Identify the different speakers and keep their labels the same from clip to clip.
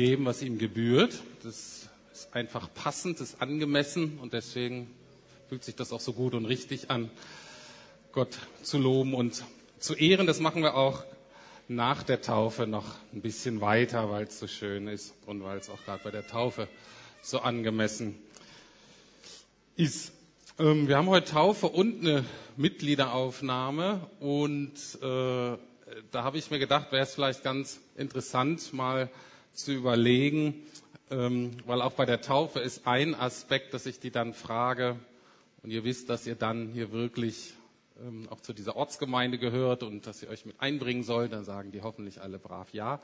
Speaker 1: geben, was ihm gebührt. Das ist einfach passend, ist angemessen und deswegen fühlt sich das auch so gut und richtig an, Gott zu loben und zu ehren. Das machen wir auch nach der Taufe noch ein bisschen weiter, weil es so schön ist und weil es auch gerade bei der Taufe so angemessen ist. Ähm, wir haben heute Taufe und eine Mitgliederaufnahme und äh, da habe ich mir gedacht, wäre es vielleicht ganz interessant, mal zu überlegen, ähm, weil auch bei der Taufe ist ein Aspekt, dass ich die dann frage, und ihr wisst, dass ihr dann hier wirklich ähm, auch zu dieser Ortsgemeinde gehört und dass ihr euch mit einbringen sollt, dann sagen die hoffentlich alle brav ja.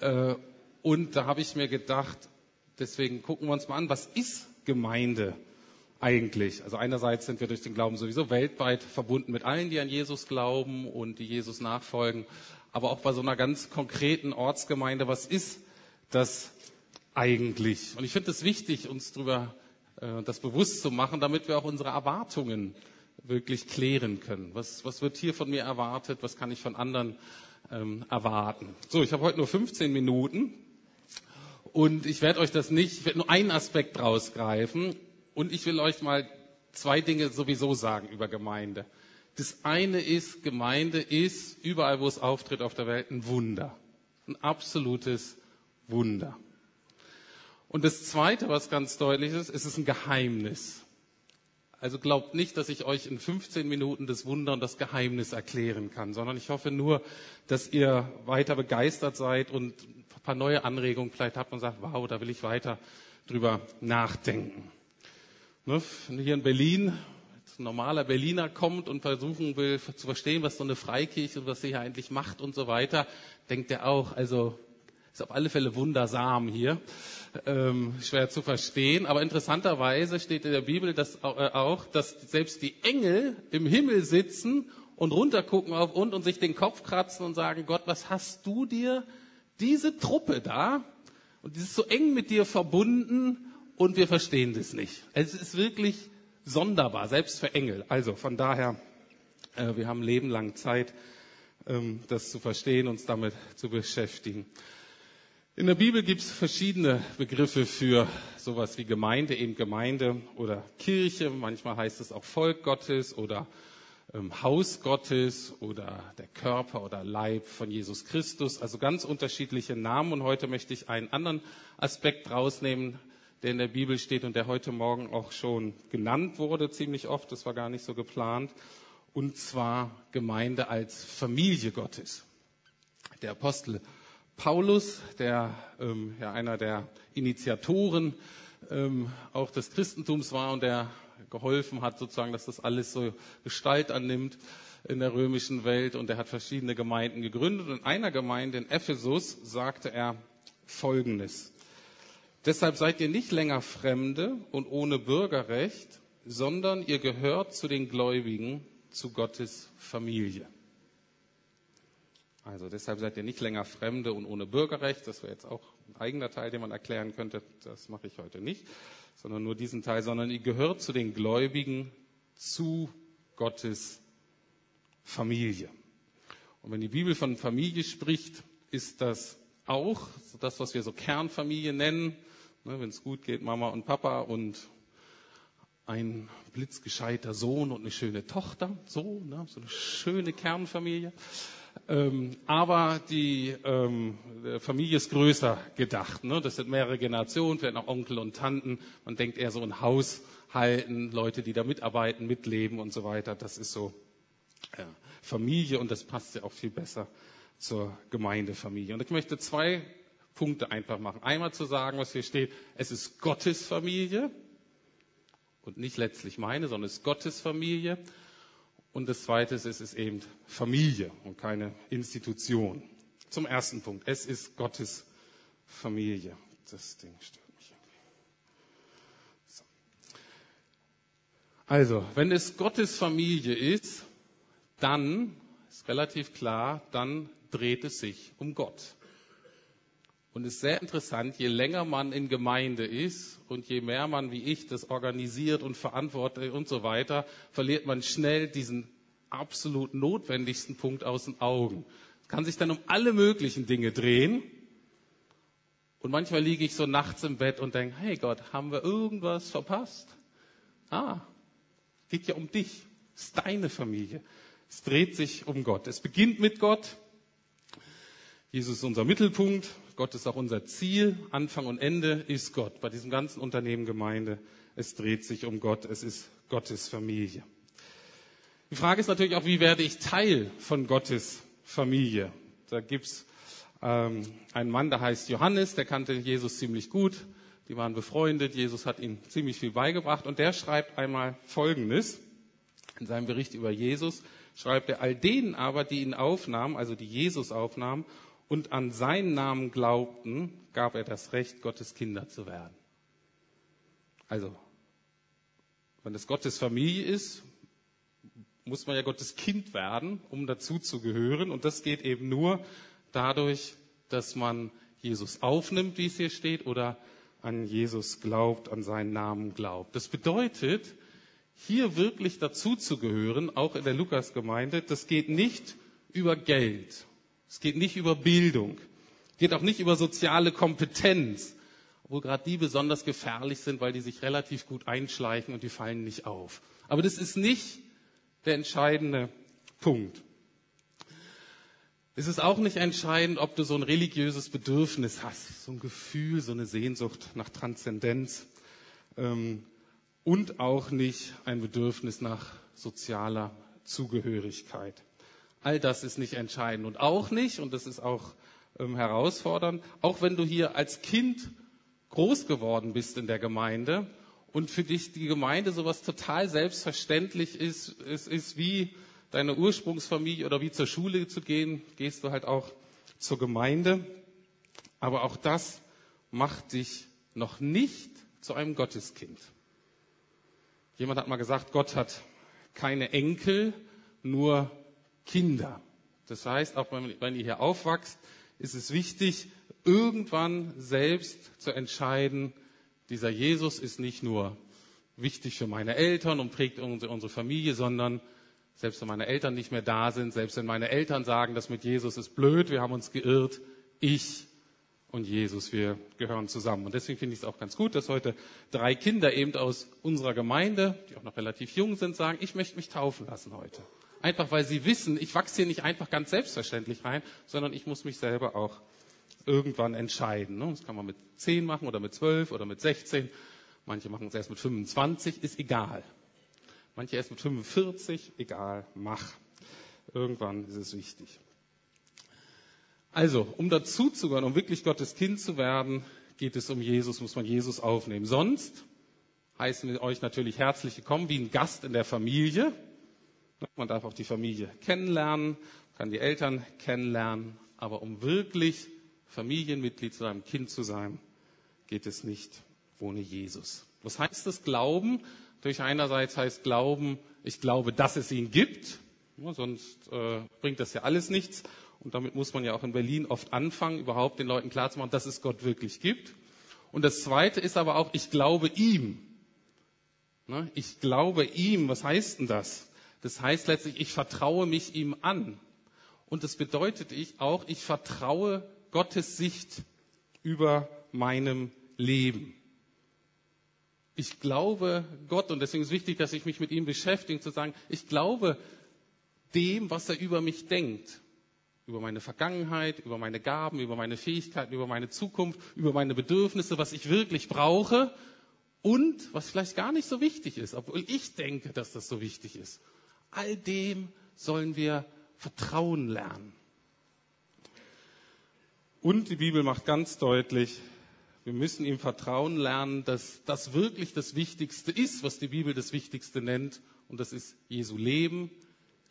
Speaker 1: Äh, und da habe ich mir gedacht, deswegen gucken wir uns mal an, was ist Gemeinde eigentlich? Also einerseits sind wir durch den Glauben sowieso weltweit verbunden mit allen, die an Jesus glauben und die Jesus nachfolgen, aber auch bei so einer ganz konkreten Ortsgemeinde, was ist das eigentlich? Und ich finde es wichtig, uns darüber äh, das bewusst zu machen, damit wir auch unsere Erwartungen wirklich klären können. Was, was wird hier von mir erwartet? Was kann ich von anderen ähm, erwarten? So, ich habe heute nur 15 Minuten und ich werde euch das nicht, ich werde nur einen Aspekt rausgreifen und ich will euch mal zwei Dinge sowieso sagen über Gemeinde. Das eine ist, Gemeinde ist überall, wo es auftritt auf der Welt, ein Wunder. Ein absolutes Wunder. Und das Zweite, was ganz deutlich ist, es ist ein Geheimnis. Also glaubt nicht, dass ich euch in 15 Minuten das Wunder und das Geheimnis erklären kann, sondern ich hoffe nur, dass ihr weiter begeistert seid und ein paar neue Anregungen vielleicht habt und sagt, wow, da will ich weiter drüber nachdenken. Ne, hier in Berlin, ein normaler Berliner kommt und versuchen will zu verstehen, was so eine Freikirche und was sie hier eigentlich macht und so weiter, denkt er auch, also ist auf alle Fälle wundersam hier. Ähm, schwer zu verstehen. Aber interessanterweise steht in der Bibel dass, äh, auch, dass selbst die Engel im Himmel sitzen und runtergucken auf uns und sich den Kopf kratzen und sagen, Gott, was hast du dir diese Truppe da? Und die ist so eng mit dir verbunden und wir verstehen das nicht. Es ist wirklich sonderbar, selbst für Engel. Also von daher, äh, wir haben ein Leben lang Zeit, ähm, das zu verstehen, uns damit zu beschäftigen. In der Bibel gibt es verschiedene Begriffe für sowas wie Gemeinde, eben Gemeinde oder Kirche. Manchmal heißt es auch Volk Gottes oder ähm, Haus Gottes oder der Körper oder Leib von Jesus Christus. Also ganz unterschiedliche Namen. Und heute möchte ich einen anderen Aspekt rausnehmen, der in der Bibel steht und der heute Morgen auch schon genannt wurde, ziemlich oft. Das war gar nicht so geplant. Und zwar Gemeinde als Familie Gottes. Der Apostel Paulus, der ähm, ja einer der Initiatoren ähm, auch des Christentums war und der geholfen hat, sozusagen, dass das alles so Gestalt annimmt in der römischen Welt. Und er hat verschiedene Gemeinden gegründet. Und in einer Gemeinde in Ephesus sagte er Folgendes. Deshalb seid ihr nicht länger Fremde und ohne Bürgerrecht, sondern ihr gehört zu den Gläubigen, zu Gottes Familie. Also deshalb seid ihr nicht länger Fremde und ohne Bürgerrecht. Das wäre jetzt auch ein eigener Teil, den man erklären könnte. Das mache ich heute nicht, sondern nur diesen Teil, sondern ihr gehört zu den Gläubigen, zu Gottes Familie. Und wenn die Bibel von Familie spricht, ist das auch das, was wir so Kernfamilie nennen. Ne, wenn es gut geht, Mama und Papa und ein blitzgescheiter Sohn und eine schöne Tochter. So, ne, so eine schöne Kernfamilie. Ähm, aber die ähm, Familie ist größer gedacht. Ne? Das sind mehrere Generationen, vielleicht auch Onkel und Tanten. Man denkt eher so ein Haushalten, Leute, die da mitarbeiten, mitleben und so weiter. Das ist so äh, Familie und das passt ja auch viel besser zur Gemeindefamilie. Und ich möchte zwei Punkte einfach machen. Einmal zu sagen, was hier steht, es ist Gottes Familie und nicht letztlich meine, sondern es ist Gottes Familie. Und das Zweite ist, es ist eben Familie und keine Institution. Zum ersten Punkt. Es ist Gottes Familie. Das Ding stört mich irgendwie. So. Also, wenn es Gottes Familie ist, dann ist relativ klar, dann dreht es sich um Gott. Und es ist sehr interessant, je länger man in Gemeinde ist und je mehr man wie ich das organisiert und verantwortet und so weiter, verliert man schnell diesen absolut notwendigsten Punkt aus den Augen. Es kann sich dann um alle möglichen Dinge drehen Und manchmal liege ich so nachts im Bett und denke, hey Gott, haben wir irgendwas verpasst? Ah, geht ja um dich. Es ist deine Familie. Es dreht sich um Gott. Es beginnt mit Gott. Jesus ist unser Mittelpunkt. Gott ist auch unser Ziel. Anfang und Ende ist Gott. Bei diesem ganzen Unternehmen Gemeinde. Es dreht sich um Gott. Es ist Gottes Familie. Die Frage ist natürlich auch, wie werde ich Teil von Gottes Familie? Da gibt's ähm, einen Mann, der heißt Johannes, der kannte Jesus ziemlich gut. Die waren befreundet. Jesus hat ihm ziemlich viel beigebracht. Und der schreibt einmal Folgendes. In seinem Bericht über Jesus schreibt er, all denen aber, die ihn aufnahmen, also die Jesus aufnahmen und an seinen Namen glaubten, gab er das Recht, Gottes Kinder zu werden. Also, wenn es Gottes Familie ist, muss man ja Gottes Kind werden, um dazu zu gehören. Und das geht eben nur dadurch, dass man Jesus aufnimmt, wie es hier steht, oder an Jesus glaubt, an seinen Namen glaubt. Das bedeutet, hier wirklich dazu zu gehören, auch in der Lukas-Gemeinde, das geht nicht über Geld. Es geht nicht über Bildung. Es geht auch nicht über soziale Kompetenz, obwohl gerade die besonders gefährlich sind, weil die sich relativ gut einschleichen und die fallen nicht auf. Aber das ist nicht der entscheidende Punkt. Es ist auch nicht entscheidend, ob du so ein religiöses Bedürfnis hast, so ein Gefühl, so eine Sehnsucht nach Transzendenz ähm, und auch nicht ein Bedürfnis nach sozialer Zugehörigkeit. All das ist nicht entscheidend und auch nicht, und das ist auch ähm, herausfordernd, auch wenn du hier als Kind groß geworden bist in der Gemeinde und für dich die Gemeinde sowas total selbstverständlich ist, es ist wie deine Ursprungsfamilie oder wie zur Schule zu gehen, gehst du halt auch zur Gemeinde. Aber auch das macht dich noch nicht zu einem Gotteskind. Jemand hat mal gesagt, Gott hat keine Enkel, nur Kinder. Das heißt, auch wenn ihr hier aufwachst, ist es wichtig, irgendwann selbst zu entscheiden, dieser Jesus ist nicht nur wichtig für meine Eltern und prägt unsere Familie, sondern selbst wenn meine Eltern nicht mehr da sind, selbst wenn meine Eltern sagen, das mit Jesus ist blöd, wir haben uns geirrt, ich und Jesus, wir gehören zusammen. Und deswegen finde ich es auch ganz gut, dass heute drei Kinder eben aus unserer Gemeinde, die auch noch relativ jung sind, sagen, ich möchte mich taufen lassen heute. Einfach weil sie wissen, ich wachse hier nicht einfach ganz selbstverständlich rein, sondern ich muss mich selber auch irgendwann entscheiden. Ne? Das kann man mit zehn machen oder mit zwölf oder mit sechzehn. Manche machen es erst mit 25, ist egal. Manche erst mit 45, egal, mach. Irgendwann ist es wichtig. Also, um dazuzugehören, um wirklich Gottes Kind zu werden, geht es um Jesus, muss man Jesus aufnehmen. Sonst heißen wir euch natürlich herzlich willkommen, wie ein Gast in der Familie. Man darf auch die Familie kennenlernen, kann die Eltern kennenlernen, aber um wirklich Familienmitglied zu einem Kind zu sein, geht es nicht ohne Jesus. Was heißt das Glauben? Durch einerseits heißt Glauben, ich glaube, dass es ihn gibt, ja, sonst äh, bringt das ja alles nichts. Und damit muss man ja auch in Berlin oft anfangen, überhaupt den Leuten klarzumachen, dass es Gott wirklich gibt. Und das Zweite ist aber auch, ich glaube ihm. Ne? Ich glaube ihm. Was heißt denn das? Das heißt letztlich, ich vertraue mich ihm an. Und das bedeutet ich auch, ich vertraue Gottes Sicht über meinem Leben. Ich glaube Gott und deswegen ist es wichtig, dass ich mich mit ihm beschäftige, zu sagen, ich glaube dem, was er über mich denkt. Über meine Vergangenheit, über meine Gaben, über meine Fähigkeiten, über meine Zukunft, über meine Bedürfnisse, was ich wirklich brauche und was vielleicht gar nicht so wichtig ist, obwohl ich denke, dass das so wichtig ist. All dem sollen wir Vertrauen lernen. Und die Bibel macht ganz deutlich, wir müssen ihm vertrauen lernen, dass das wirklich das Wichtigste ist, was die Bibel das Wichtigste nennt. Und das ist Jesu Leben,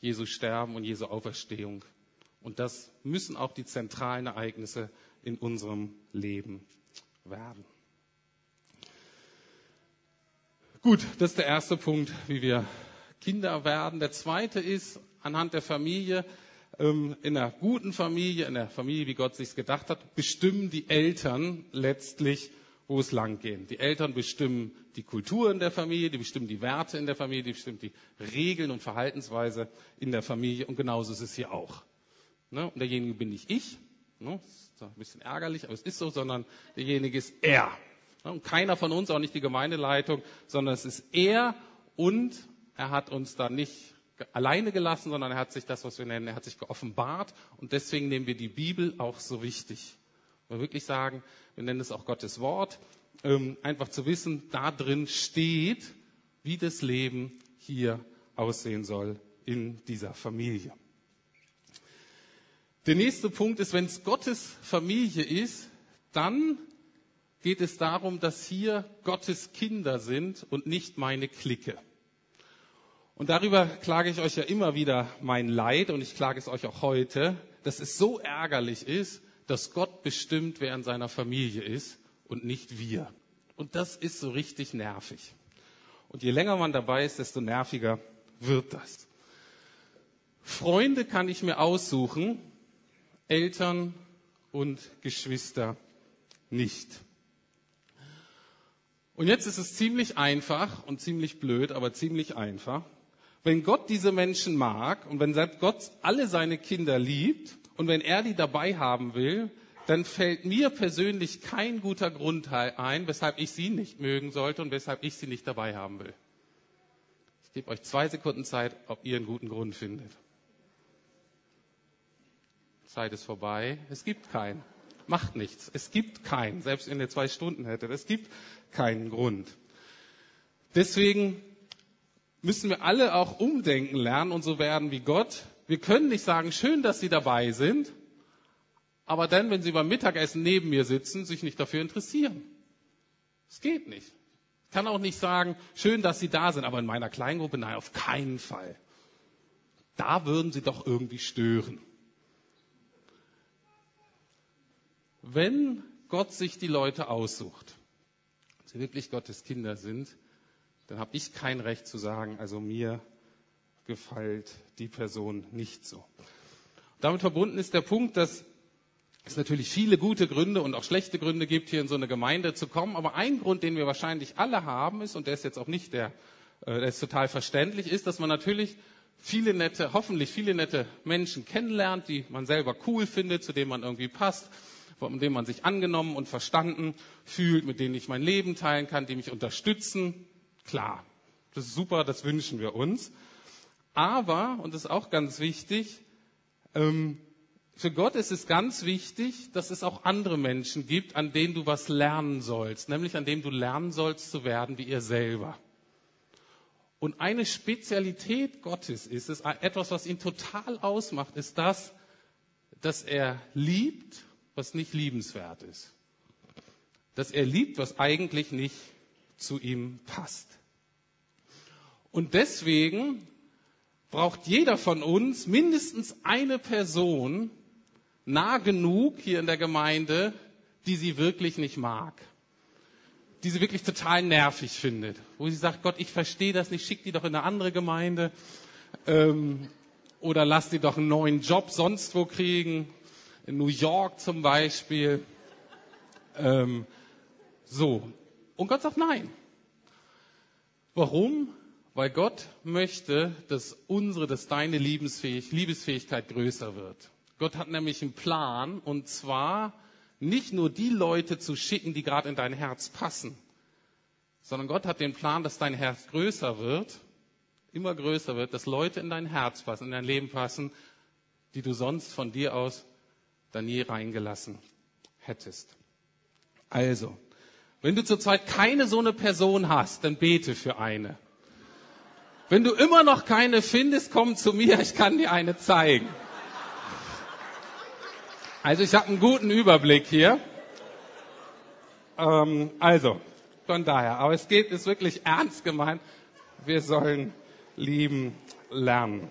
Speaker 1: Jesu Sterben und Jesu Auferstehung. Und das müssen auch die zentralen Ereignisse in unserem Leben werden. Gut, das ist der erste Punkt, wie wir Kinder werden. Der zweite ist anhand der Familie, ähm, in einer guten Familie, in der Familie, wie Gott sich gedacht hat, bestimmen die Eltern letztlich, wo es lang geht. Die Eltern bestimmen die Kultur in der Familie, die bestimmen die Werte in der Familie, die bestimmen die Regeln und Verhaltensweise in der Familie und genauso ist es hier auch. Ne? Und derjenige bin nicht ich, ne? ist ein bisschen ärgerlich, aber es ist so, sondern derjenige ist er. Und keiner von uns, auch nicht die Gemeindeleitung, sondern es ist er und er hat uns da nicht alleine gelassen, sondern er hat sich das, was wir nennen, er hat sich geoffenbart und deswegen nehmen wir die Bibel auch so wichtig. Wir wirklich sagen, wir nennen es auch Gottes Wort, ähm, einfach zu wissen, da drin steht, wie das Leben hier aussehen soll in dieser Familie. Der nächste Punkt ist, wenn es Gottes Familie ist, dann geht es darum, dass hier Gottes Kinder sind und nicht meine Clique. Und darüber klage ich euch ja immer wieder mein Leid und ich klage es euch auch heute, dass es so ärgerlich ist, dass Gott bestimmt, wer in seiner Familie ist und nicht wir. Und das ist so richtig nervig. Und je länger man dabei ist, desto nerviger wird das. Freunde kann ich mir aussuchen, Eltern und Geschwister nicht. Und jetzt ist es ziemlich einfach und ziemlich blöd, aber ziemlich einfach wenn Gott diese Menschen mag und wenn Gott alle seine Kinder liebt und wenn er die dabei haben will, dann fällt mir persönlich kein guter Grund ein, weshalb ich sie nicht mögen sollte und weshalb ich sie nicht dabei haben will. Ich gebe euch zwei Sekunden Zeit, ob ihr einen guten Grund findet. Zeit ist vorbei. Es gibt keinen. Macht nichts. Es gibt keinen. Selbst wenn ihr zwei Stunden hättet. Es gibt keinen Grund. Deswegen müssen wir alle auch umdenken lernen und so werden wie Gott. Wir können nicht sagen, schön, dass Sie dabei sind, aber dann, wenn Sie beim Mittagessen neben mir sitzen, sich nicht dafür interessieren. Es geht nicht. Ich kann auch nicht sagen, schön, dass Sie da sind, aber in meiner Kleingruppe, nein, auf keinen Fall. Da würden Sie doch irgendwie stören. Wenn Gott sich die Leute aussucht, sie wirklich Gottes Kinder sind, dann habe ich kein Recht zu sagen, also mir gefällt die Person nicht so. Damit verbunden ist der Punkt, dass es natürlich viele gute Gründe und auch schlechte Gründe gibt, hier in so eine Gemeinde zu kommen. Aber ein Grund, den wir wahrscheinlich alle haben, ist, und der ist jetzt auch nicht der, äh, der ist total verständlich, ist, dass man natürlich viele nette, hoffentlich viele nette Menschen kennenlernt, die man selber cool findet, zu denen man irgendwie passt, von denen man sich angenommen und verstanden fühlt, mit denen ich mein Leben teilen kann, die mich unterstützen, Klar, das ist super, das wünschen wir uns. Aber, und das ist auch ganz wichtig, ähm, für Gott ist es ganz wichtig, dass es auch andere Menschen gibt, an denen du was lernen sollst, nämlich an denen du lernen sollst zu werden wie ihr selber. Und eine Spezialität Gottes ist es, etwas, was ihn total ausmacht, ist das, dass er liebt, was nicht liebenswert ist. Dass er liebt, was eigentlich nicht zu ihm passt. Und deswegen braucht jeder von uns mindestens eine Person nah genug hier in der Gemeinde, die sie wirklich nicht mag. Die sie wirklich total nervig findet. Wo sie sagt, Gott, ich verstehe das nicht, schick die doch in eine andere Gemeinde. Ähm, oder lass die doch einen neuen Job sonst wo kriegen. In New York zum Beispiel. Ähm, so. Und Gott sagt nein. Warum? Weil Gott möchte, dass unsere, dass deine Liebesfähig, Liebesfähigkeit größer wird. Gott hat nämlich einen Plan, und zwar nicht nur die Leute zu schicken, die gerade in dein Herz passen, sondern Gott hat den Plan, dass dein Herz größer wird, immer größer wird, dass Leute in dein Herz passen, in dein Leben passen, die du sonst von dir aus dann nie reingelassen hättest. Also, wenn du zurzeit keine so eine Person hast, dann bete für eine. Wenn du immer noch keine findest, komm zu mir, ich kann dir eine zeigen. Also ich habe einen guten Überblick hier. Ähm, also, von daher, aber es geht, ist wirklich ernst gemeint. Wir sollen lieben lernen.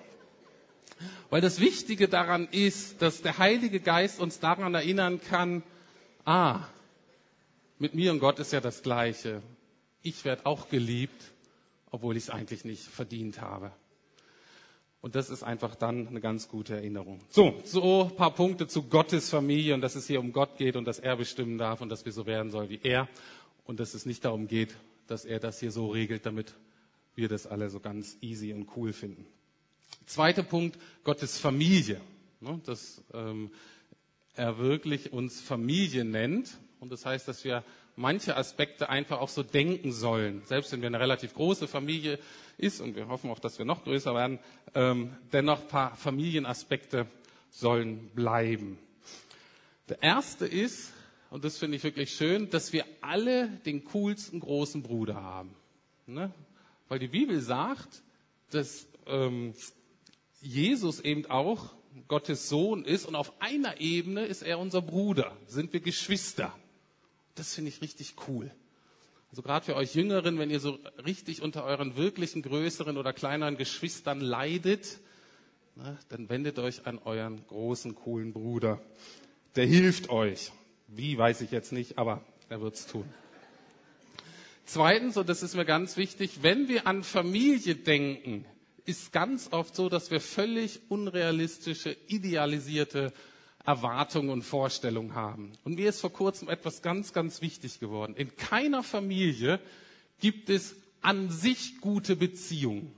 Speaker 1: Weil das Wichtige daran ist, dass der Heilige Geist uns daran erinnern kann, ah, mit mir und Gott ist ja das Gleiche. Ich werde auch geliebt obwohl ich es eigentlich nicht verdient habe. Und das ist einfach dann eine ganz gute Erinnerung. So, so ein paar Punkte zu Gottes Familie und dass es hier um Gott geht und dass er bestimmen darf und dass wir so werden sollen wie er und dass es nicht darum geht, dass er das hier so regelt, damit wir das alle so ganz easy und cool finden. Zweiter Punkt, Gottes Familie. Ne, das ähm, er wirklich uns Familie nennt. Und das heißt, dass wir manche Aspekte einfach auch so denken sollen. Selbst wenn wir eine relativ große Familie ist und wir hoffen auch, dass wir noch größer werden, ähm, dennoch ein paar Familienaspekte sollen bleiben. Der erste ist, und das finde ich wirklich schön, dass wir alle den coolsten großen Bruder haben. Ne? Weil die Bibel sagt, dass ähm, Jesus eben auch Gottes Sohn ist und auf einer Ebene ist er unser Bruder, sind wir Geschwister. Das finde ich richtig cool. Also gerade für euch Jüngeren, wenn ihr so richtig unter euren wirklichen größeren oder kleineren Geschwistern leidet, na, dann wendet euch an euren großen, coolen Bruder. Der hilft euch. Wie, weiß ich jetzt nicht, aber er wird's tun. Zweitens, und das ist mir ganz wichtig, wenn wir an Familie denken, ist ganz oft so, dass wir völlig unrealistische, idealisierte Erwartungen und Vorstellungen haben. Und mir ist vor kurzem etwas ganz, ganz wichtig geworden. In keiner Familie gibt es an sich gute Beziehungen.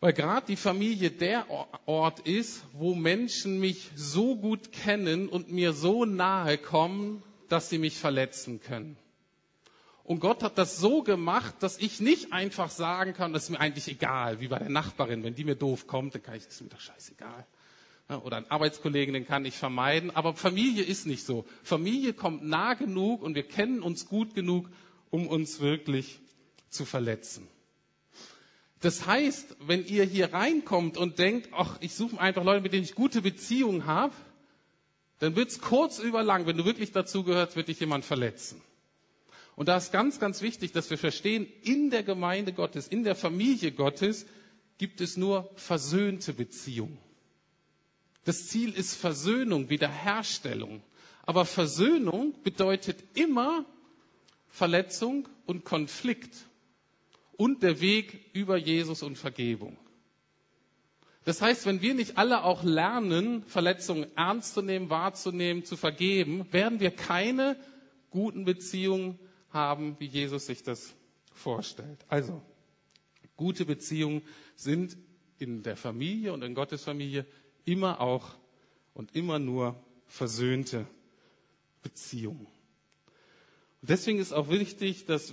Speaker 1: Weil gerade die Familie der Ort ist, wo Menschen mich so gut kennen und mir so nahe kommen, dass sie mich verletzen können. Und Gott hat das so gemacht, dass ich nicht einfach sagen kann, das ist mir eigentlich egal, wie bei der Nachbarin. Wenn die mir doof kommt, dann kann ich, das ist mir doch scheißegal. Oder ein Arbeitskollegen, den kann ich vermeiden. Aber Familie ist nicht so. Familie kommt nah genug und wir kennen uns gut genug, um uns wirklich zu verletzen. Das heißt, wenn ihr hier reinkommt und denkt, ach, ich suche einfach Leute, mit denen ich gute Beziehungen habe, dann wird's kurz über lang, wenn du wirklich dazu gehörst, wird dich jemand verletzen. Und da ist ganz, ganz wichtig, dass wir verstehen, in der Gemeinde Gottes, in der Familie Gottes gibt es nur versöhnte Beziehungen. Das Ziel ist Versöhnung, Wiederherstellung. Aber Versöhnung bedeutet immer Verletzung und Konflikt und der Weg über Jesus und Vergebung. Das heißt, wenn wir nicht alle auch lernen, Verletzungen ernst zu nehmen, wahrzunehmen, zu vergeben, werden wir keine guten Beziehungen haben, wie Jesus sich das vorstellt. Also, gute Beziehungen sind in der Familie und in Gottes Familie immer auch und immer nur versöhnte Beziehungen. Und deswegen ist auch wichtig, dass,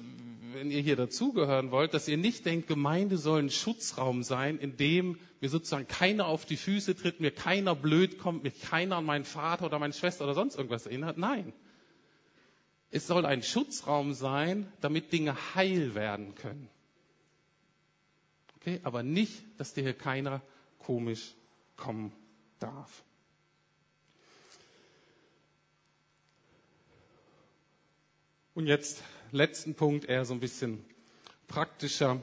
Speaker 1: wenn ihr hier dazugehören wollt, dass ihr nicht denkt, Gemeinde soll ein Schutzraum sein, in dem mir sozusagen keiner auf die Füße tritt, mir keiner blöd kommt, mir keiner an meinen Vater oder meine Schwester oder sonst irgendwas erinnert. Nein. Es soll ein Schutzraum sein, damit Dinge heil werden können. Okay, aber nicht, dass dir hier keiner komisch kommen darf. Und jetzt letzten Punkt, eher so ein bisschen praktischer.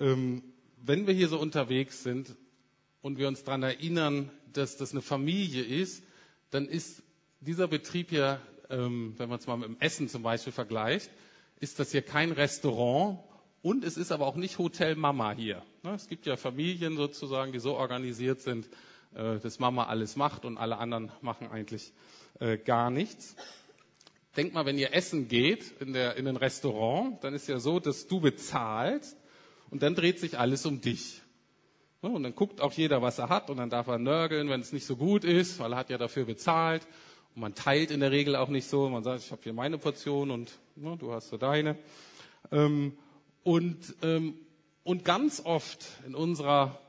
Speaker 1: Ähm, wenn wir hier so unterwegs sind und wir uns daran erinnern, dass das eine Familie ist, dann ist dieser Betrieb ja ähm, wenn man es mal mit dem Essen zum Beispiel vergleicht, ist das hier kein Restaurant und es ist aber auch nicht Hotel Mama hier. Ne? Es gibt ja Familien sozusagen, die so organisiert sind, äh, dass Mama alles macht und alle anderen machen eigentlich äh, gar nichts. Denk mal, wenn ihr essen geht in, der, in ein Restaurant, dann ist ja so, dass du bezahlst und dann dreht sich alles um dich. Und dann guckt auch jeder, was er hat und dann darf er nörgeln, wenn es nicht so gut ist, weil er hat ja dafür bezahlt. Und man teilt in der Regel auch nicht so. Man sagt, ich habe hier meine Portion und ne, du hast so deine. Ähm, und, ähm, und ganz oft in unserer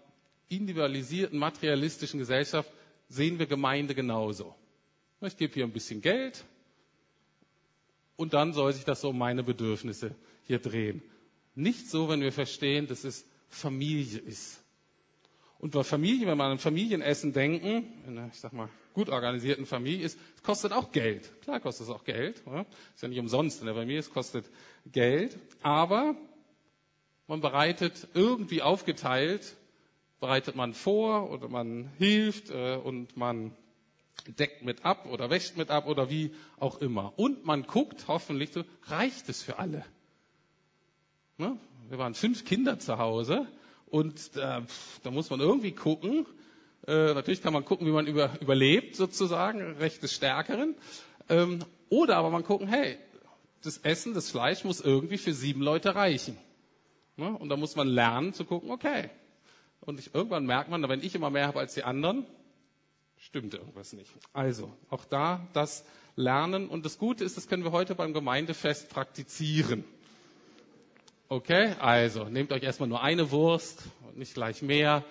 Speaker 1: individualisierten, materialistischen Gesellschaft sehen wir Gemeinde genauso. Ich gebe hier ein bisschen Geld und dann soll sich das so um meine Bedürfnisse hier drehen. Nicht so, wenn wir verstehen, dass es Familie ist. Und bei Familie, wenn wir an Familienessen denken, in einer, ich sag mal, gut organisierten Familie ist, es kostet auch Geld. Klar kostet es auch Geld. Oder? Ist ja nicht umsonst in der Familie, es kostet Geld. Aber man bereitet irgendwie aufgeteilt, bereitet man vor oder man hilft äh, und man deckt mit ab oder wäscht mit ab oder wie auch immer. Und man guckt hoffentlich reicht es für alle? Ne? Wir waren fünf Kinder zu Hause und äh, da muss man irgendwie gucken. Äh, natürlich kann man gucken, wie man über, überlebt, sozusagen, Recht des Stärkeren. Ähm, oder aber man gucken, hey, das Essen, das Fleisch muss irgendwie für sieben Leute reichen. Ne? Und da muss man lernen zu gucken, okay. Und ich, irgendwann merkt man, wenn ich immer mehr habe als die anderen, stimmt irgendwas nicht. Also, auch da das Lernen. Und das Gute ist, das können wir heute beim Gemeindefest praktizieren. Okay, also nehmt euch erstmal nur eine Wurst und nicht gleich mehr.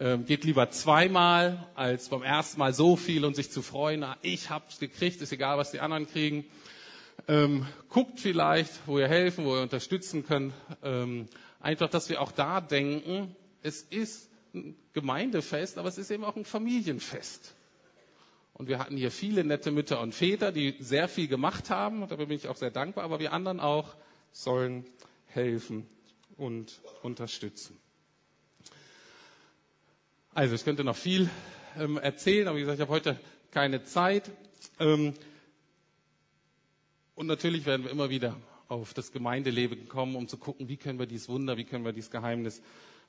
Speaker 1: Ähm, geht lieber zweimal als beim ersten Mal so viel und sich zu freuen, na, ich hab's gekriegt, ist egal, was die anderen kriegen. Ähm, guckt vielleicht, wo ihr helfen, wo ihr unterstützen könnt. Ähm, einfach, dass wir auch da denken, es ist ein Gemeindefest, aber es ist eben auch ein Familienfest. Und wir hatten hier viele nette Mütter und Väter, die sehr viel gemacht haben. Und dafür bin ich auch sehr dankbar. Aber wir anderen auch sollen helfen und unterstützen. Also ich könnte noch viel ähm, erzählen, aber wie gesagt, ich habe heute keine Zeit. Ähm, und natürlich werden wir immer wieder auf das Gemeindeleben kommen, um zu gucken, wie können wir dieses Wunder, wie können wir dieses Geheimnis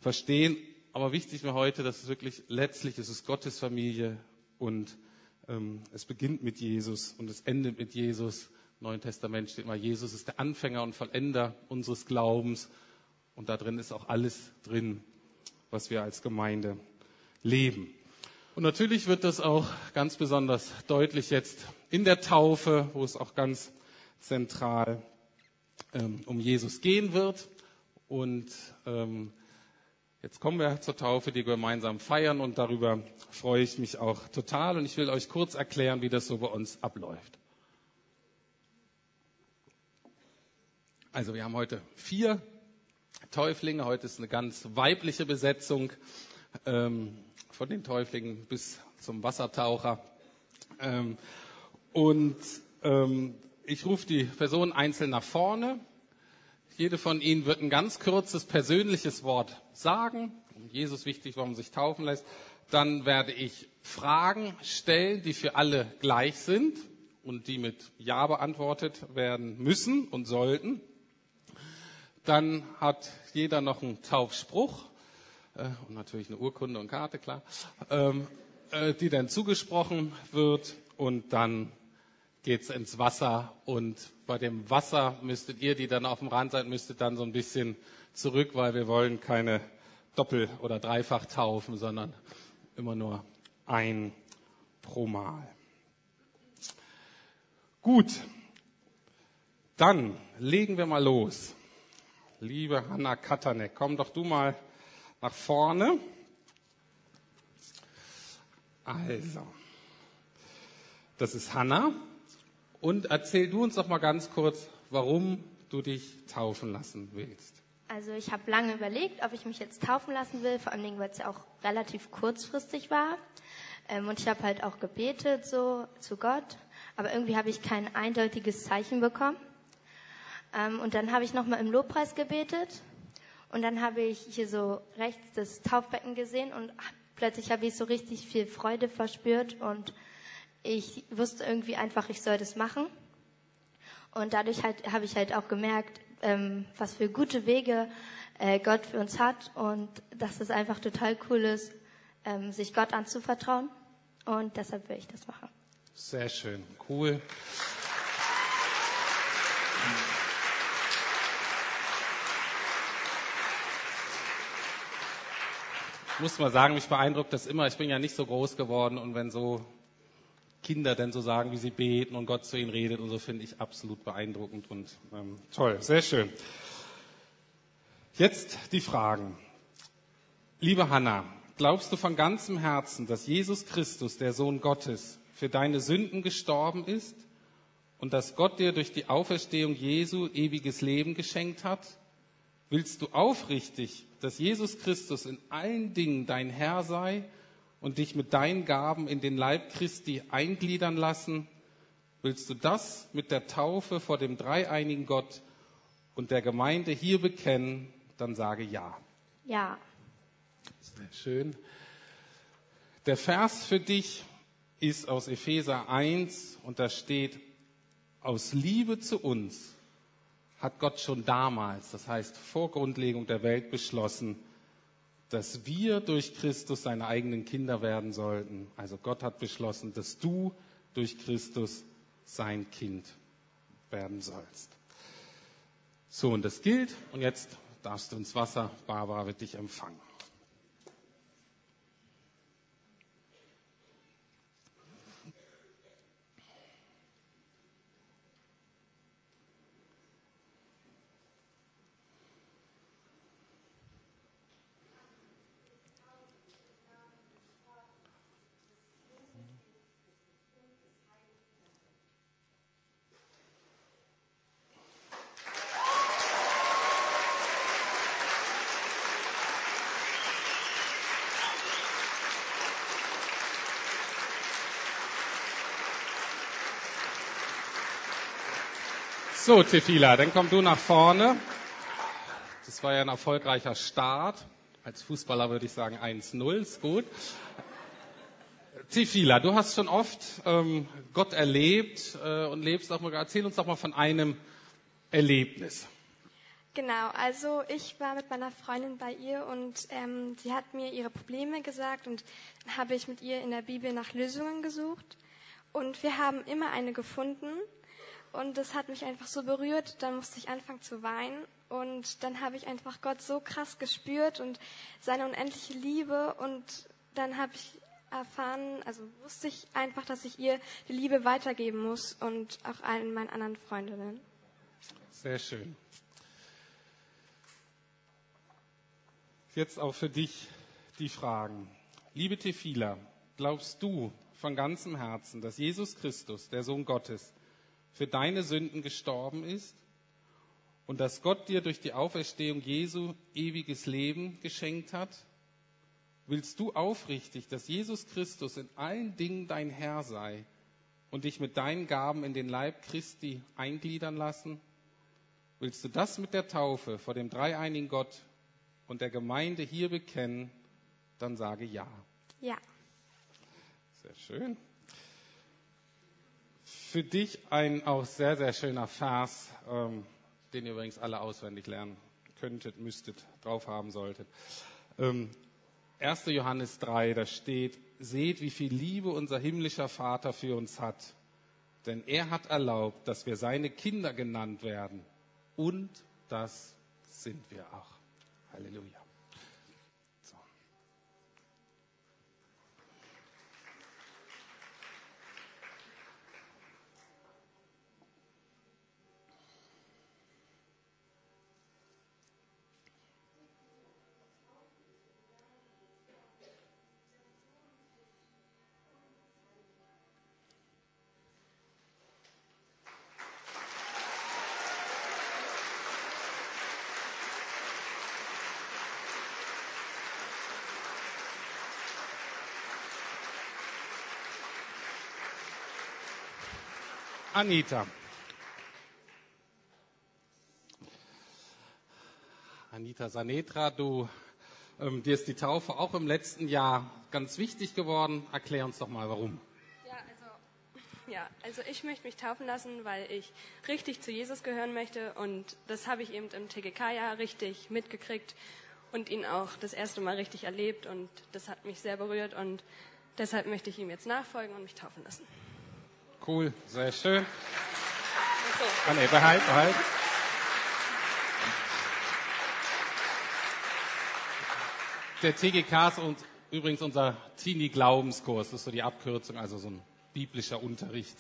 Speaker 1: verstehen. Aber wichtig ist mir heute, dass es wirklich letztlich ist es Gottes Familie und ähm, es beginnt mit Jesus und es endet mit Jesus. Im Neuen Testament steht immer, Jesus ist der Anfänger und Vollender unseres Glaubens. Und da drin ist auch alles drin, was wir als Gemeinde leben. Und natürlich wird das auch ganz besonders deutlich jetzt in der Taufe, wo es auch ganz zentral ähm, um Jesus gehen wird. Und ähm, Jetzt kommen wir zur Taufe, die wir gemeinsam feiern und darüber freue ich mich auch total und ich will euch kurz erklären, wie das so bei uns abläuft. Also wir haben heute vier Täuflinge, heute ist eine ganz weibliche Besetzung ähm, von den Täuflingen bis zum Wassertaucher. Ähm, und ähm, ich rufe die Personen einzeln nach vorne jede von Ihnen wird ein ganz kurzes persönliches Wort sagen. Jesus wichtig, warum sich taufen lässt. Dann werde ich Fragen stellen, die für alle gleich sind und die mit Ja beantwortet werden müssen und sollten. Dann hat jeder noch einen Taufspruch äh, und natürlich eine Urkunde und Karte, klar, ähm, äh, die dann zugesprochen wird und dann geht's ins Wasser und bei dem Wasser müsstet ihr, die dann auf dem Rand seid, müsstet dann so ein bisschen zurück, weil wir wollen keine Doppel- oder Dreifach taufen, sondern immer nur ein pro Mal. Gut, dann legen wir mal los. Liebe Hanna Katanek, komm doch du mal nach vorne. Also, das ist Hanna. Und erzähl du uns doch mal ganz kurz, warum du dich taufen lassen willst.
Speaker 2: Also ich habe lange überlegt, ob ich mich jetzt taufen lassen will, vor allen Dingen, weil es ja auch relativ kurzfristig war. Ähm, und ich habe halt auch gebetet so zu Gott, aber irgendwie habe ich kein eindeutiges Zeichen bekommen. Ähm, und dann habe ich nochmal im Lobpreis gebetet und dann habe ich hier so rechts das Taufbecken gesehen und plötzlich habe ich so richtig viel Freude verspürt und ich wusste irgendwie einfach, ich soll das machen. Und dadurch halt, habe ich halt auch gemerkt, ähm, was für gute Wege äh, Gott für uns hat und dass es einfach total cool ist, ähm, sich Gott anzuvertrauen. Und deshalb will ich das machen.
Speaker 1: Sehr schön, cool. Ich muss mal sagen, mich beeindruckt das immer. Ich bin ja nicht so groß geworden und wenn so Kinder denn so sagen, wie sie beten und Gott zu ihnen redet und so finde ich absolut beeindruckend und ähm, toll. Sehr schön. Jetzt die Fragen. Liebe Hanna, glaubst du von ganzem Herzen, dass Jesus Christus, der Sohn Gottes, für deine Sünden gestorben ist und dass Gott dir durch die Auferstehung Jesu ewiges Leben geschenkt hat? Willst du aufrichtig, dass Jesus Christus in allen Dingen dein Herr sei und dich mit deinen Gaben in den Leib Christi eingliedern lassen? Willst du das mit der Taufe vor dem dreieinigen Gott und der Gemeinde hier bekennen? Dann sage ja.
Speaker 2: Ja.
Speaker 1: Sehr schön. Der Vers für dich ist aus Epheser 1 und da steht, aus Liebe zu uns hat Gott schon damals, das heißt vor Grundlegung der Welt beschlossen, dass wir durch Christus seine eigenen Kinder werden sollten. Also Gott hat beschlossen, dass du durch Christus sein Kind werden sollst. So, und das gilt. Und jetzt darfst du ins Wasser. Barbara wird dich empfangen. So, Tefila, dann komm du nach vorne. Das war ja ein erfolgreicher Start. Als Fußballer würde ich sagen 1-0, ist gut. Tefila, du hast schon oft ähm, Gott erlebt äh, und lebst auch mal. Erzähl uns doch mal von einem Erlebnis.
Speaker 3: Genau, also ich war mit meiner Freundin bei ihr und ähm, sie hat mir ihre Probleme gesagt und dann habe ich mit ihr in der Bibel nach Lösungen gesucht und wir haben immer eine gefunden und das hat mich einfach so berührt, dann musste ich anfangen zu weinen und dann habe ich einfach Gott so krass gespürt und seine unendliche Liebe und dann habe ich erfahren, also wusste ich einfach, dass ich ihr die Liebe weitergeben muss und auch allen meinen anderen Freundinnen.
Speaker 1: Sehr schön. Jetzt auch für dich die Fragen. Liebe Tefila, glaubst du von ganzem Herzen, dass Jesus Christus, der Sohn Gottes, für deine Sünden gestorben ist und dass Gott dir durch die Auferstehung Jesu ewiges Leben geschenkt hat? Willst du aufrichtig, dass Jesus Christus in allen Dingen dein Herr sei und dich mit deinen Gaben in den Leib Christi eingliedern lassen? Willst du das mit der Taufe vor dem dreieinigen Gott und der Gemeinde hier bekennen, dann sage ja.
Speaker 3: Ja.
Speaker 1: Sehr schön. Für dich ein auch sehr, sehr schöner Vers, ähm, den ihr übrigens alle auswendig lernen könntet, müsstet, drauf haben solltet. Ähm, 1. Johannes 3, da steht, seht, wie viel Liebe unser himmlischer Vater für uns hat. Denn er hat erlaubt, dass wir seine Kinder genannt werden. Und das sind wir auch. Halleluja. Anita. Anita Sanetra, du, ähm, dir ist die Taufe auch im letzten Jahr ganz wichtig geworden. Erklär uns doch mal, warum.
Speaker 3: Ja, also, ja, also ich möchte mich taufen lassen, weil ich richtig zu Jesus gehören möchte und das habe ich eben im TGK-Jahr richtig mitgekriegt und ihn auch das erste Mal richtig erlebt und das hat mich sehr berührt und deshalb möchte ich ihm jetzt nachfolgen und mich taufen lassen.
Speaker 1: Cool, sehr schön. Ah, nee, behalt, behalt. Der TGK ist übrigens unser Teenie-Glaubenskurs. Das ist so die Abkürzung, also so ein biblischer Unterricht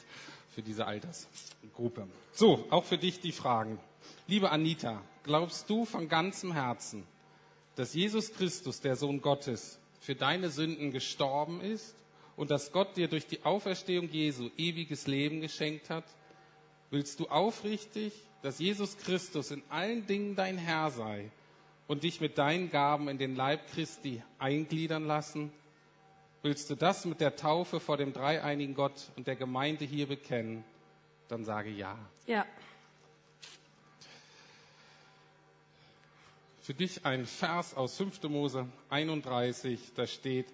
Speaker 1: für diese Altersgruppe. So, auch für dich die Fragen. Liebe Anita, glaubst du von ganzem Herzen, dass Jesus Christus, der Sohn Gottes, für deine Sünden gestorben ist und dass Gott dir durch die Auferstehung Jesu ewiges Leben geschenkt hat? Willst du aufrichtig, dass Jesus Christus in allen Dingen dein Herr sei und dich mit deinen Gaben in den Leib Christi eingliedern lassen? Willst du das mit der Taufe vor dem dreieinigen Gott und der Gemeinde hier bekennen? Dann sage ja.
Speaker 3: Ja.
Speaker 1: Für dich ein Vers aus 5. Mose 31, da steht,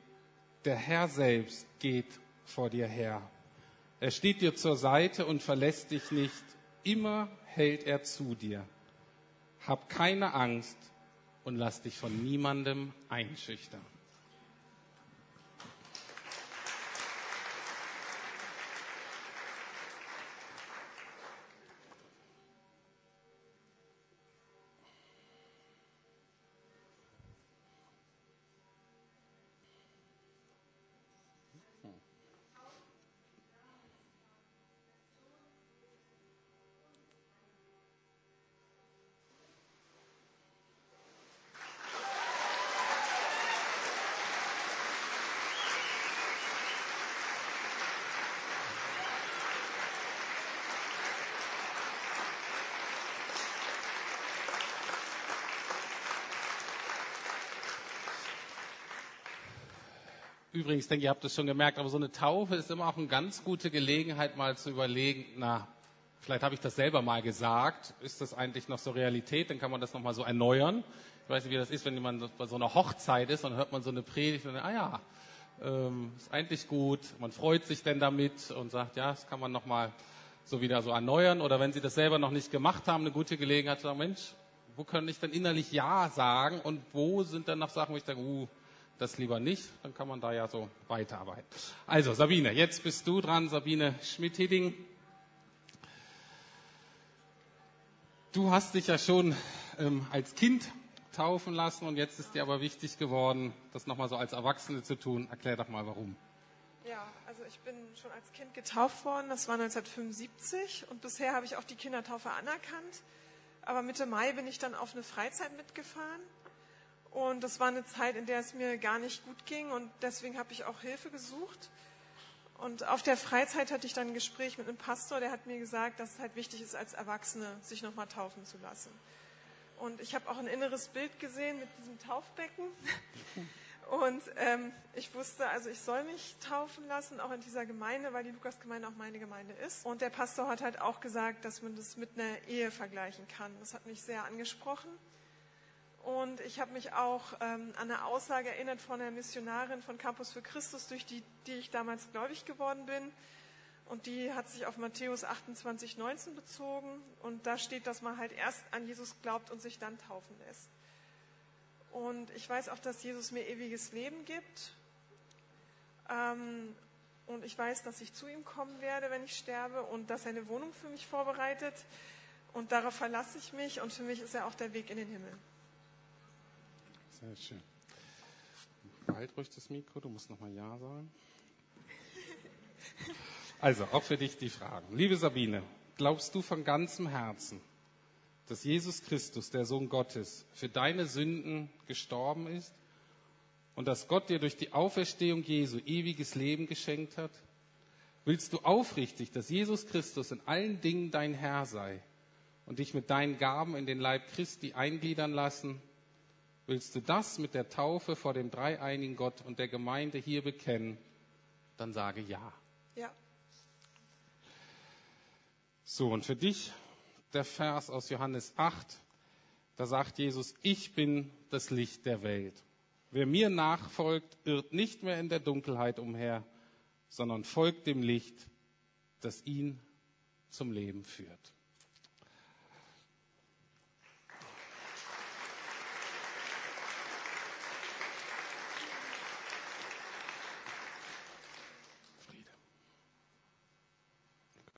Speaker 1: der Herr selbst geht vor dir her. Er steht dir zur Seite und verlässt dich nicht. Immer hält er zu dir. Hab keine Angst und lass dich von niemandem einschüchtern. Übrigens, denke ihr habt es schon gemerkt, aber so eine Taufe ist immer auch eine ganz gute Gelegenheit, mal zu überlegen, na, vielleicht habe ich das selber mal gesagt. Ist das eigentlich noch so Realität? Dann kann man das nochmal so erneuern. Ich weiß nicht, wie das ist, wenn jemand bei so einer Hochzeit ist und hört man so eine Predigt und dann, ah ja, ähm, ist eigentlich gut. Man freut sich denn damit und sagt, ja, das kann man nochmal so wieder so erneuern. Oder wenn Sie das selber noch nicht gemacht haben, eine gute Gelegenheit zu sagen, Mensch, wo kann ich denn innerlich Ja sagen und wo sind dann noch Sachen, wo ich denke, uh, das lieber nicht, dann kann man da ja so weiterarbeiten. Also Sabine, jetzt bist du dran, Sabine Schmidt-Hidding. Du hast dich ja schon ähm, als Kind taufen lassen und jetzt ist dir aber wichtig geworden, das nochmal so als Erwachsene zu tun. Erklär doch mal, warum.
Speaker 4: Ja, also ich bin schon als Kind getauft worden, das war 1975 und bisher habe ich auch die Kindertaufe anerkannt. Aber Mitte Mai bin ich dann auf eine Freizeit mitgefahren und das war eine Zeit, in der es mir gar nicht gut ging und deswegen habe ich auch Hilfe gesucht. Und auf der Freizeit hatte ich dann ein Gespräch mit einem Pastor, der hat mir gesagt, dass es halt wichtig ist, als Erwachsene sich nochmal taufen zu lassen. Und ich habe auch ein inneres Bild gesehen mit diesem Taufbecken. Und ähm, ich wusste, also ich soll mich taufen lassen, auch in dieser Gemeinde, weil die Lukasgemeinde auch meine Gemeinde ist. Und der Pastor hat halt auch gesagt, dass man das mit einer Ehe vergleichen kann. Das hat mich sehr angesprochen. Und ich habe mich auch ähm, an eine Aussage erinnert von einer Missionarin von Campus für Christus, durch die, die ich damals gläubig geworden bin. Und die hat sich auf Matthäus 28, 19 bezogen. Und da steht, dass man halt erst an Jesus glaubt und sich dann taufen lässt. Und ich weiß auch, dass Jesus mir ewiges Leben gibt. Ähm, und ich weiß, dass ich zu ihm kommen werde, wenn ich sterbe und dass er eine Wohnung für mich vorbereitet. Und darauf verlasse ich mich und für mich ist er auch der Weg in den Himmel.
Speaker 1: Sehr schön. Behalt ruhig das Mikro, du musst nochmal Ja sagen. Also, auch für dich die Fragen. Liebe Sabine, glaubst du von ganzem Herzen, dass Jesus Christus, der Sohn Gottes, für deine Sünden gestorben ist und dass Gott dir durch die Auferstehung Jesu ewiges Leben geschenkt hat? Willst du aufrichtig, dass Jesus Christus in allen Dingen dein Herr sei und dich mit deinen Gaben in den Leib Christi eingliedern lassen Willst du das mit der Taufe vor dem dreieinigen Gott und der Gemeinde hier bekennen, dann sage ja.
Speaker 4: Ja.
Speaker 1: So, und für dich der Vers aus Johannes 8, da sagt Jesus, ich bin das Licht der Welt. Wer mir nachfolgt, irrt nicht mehr in der Dunkelheit umher, sondern folgt dem Licht, das ihn zum Leben führt.